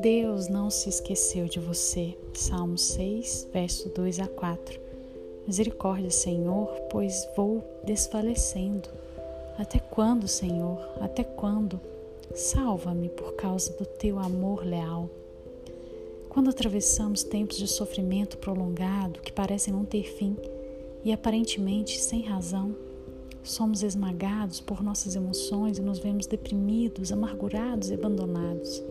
Deus não se esqueceu de você. Salmo 6, verso 2 a 4. Misericórdia, Senhor, pois vou desfalecendo. Até quando, Senhor? Até quando? Salva-me por causa do teu amor leal. Quando atravessamos tempos de sofrimento prolongado que parecem não ter fim e aparentemente sem razão, somos esmagados por nossas emoções e nos vemos deprimidos, amargurados e abandonados.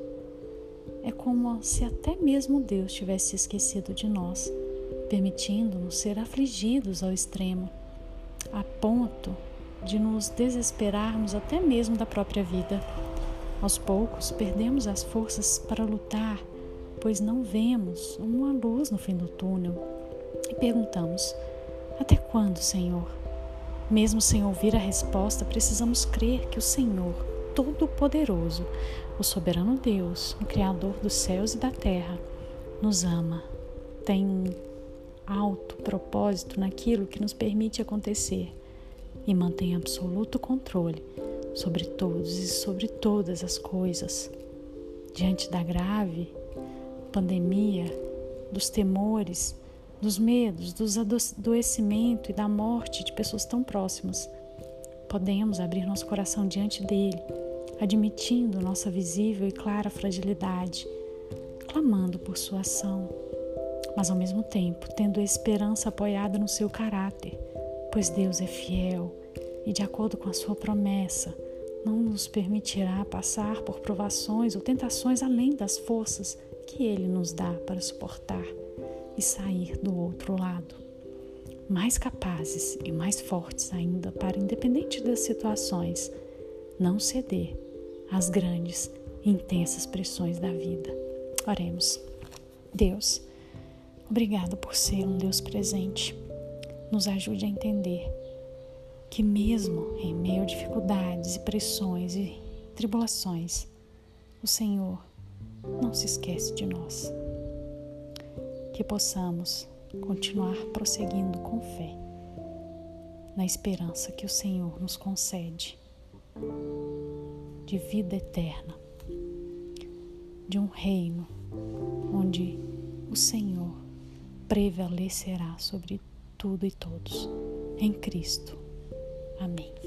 É como se até mesmo Deus tivesse esquecido de nós, permitindo-nos ser afligidos ao extremo, a ponto de nos desesperarmos até mesmo da própria vida. Aos poucos, perdemos as forças para lutar, pois não vemos uma luz no fim do túnel. E perguntamos: Até quando, Senhor? Mesmo sem ouvir a resposta, precisamos crer que o Senhor, Todo-Poderoso, o soberano Deus, o Criador dos céus e da terra, nos ama, tem um alto propósito naquilo que nos permite acontecer e mantém absoluto controle sobre todos e sobre todas as coisas. Diante da grave pandemia, dos temores, dos medos, dos adoecimento e da morte de pessoas tão próximas, podemos abrir nosso coração diante dele admitindo nossa visível e clara fragilidade, clamando por sua ação, mas ao mesmo tempo tendo a esperança apoiada no seu caráter, pois Deus é fiel e, de acordo com a sua promessa, não nos permitirá passar por provações ou tentações além das forças que Ele nos dá para suportar e sair do outro lado. Mais capazes e mais fortes ainda para, independente das situações, não ceder às grandes e intensas pressões da vida. Oremos. Deus, obrigado por ser um Deus presente. Nos ajude a entender que, mesmo em meio a dificuldades e pressões e tribulações, o Senhor não se esquece de nós. Que possamos continuar prosseguindo com fé, na esperança que o Senhor nos concede de vida eterna, de um reino onde o Senhor prevalecerá sobre tudo e todos. Em Cristo. Amém.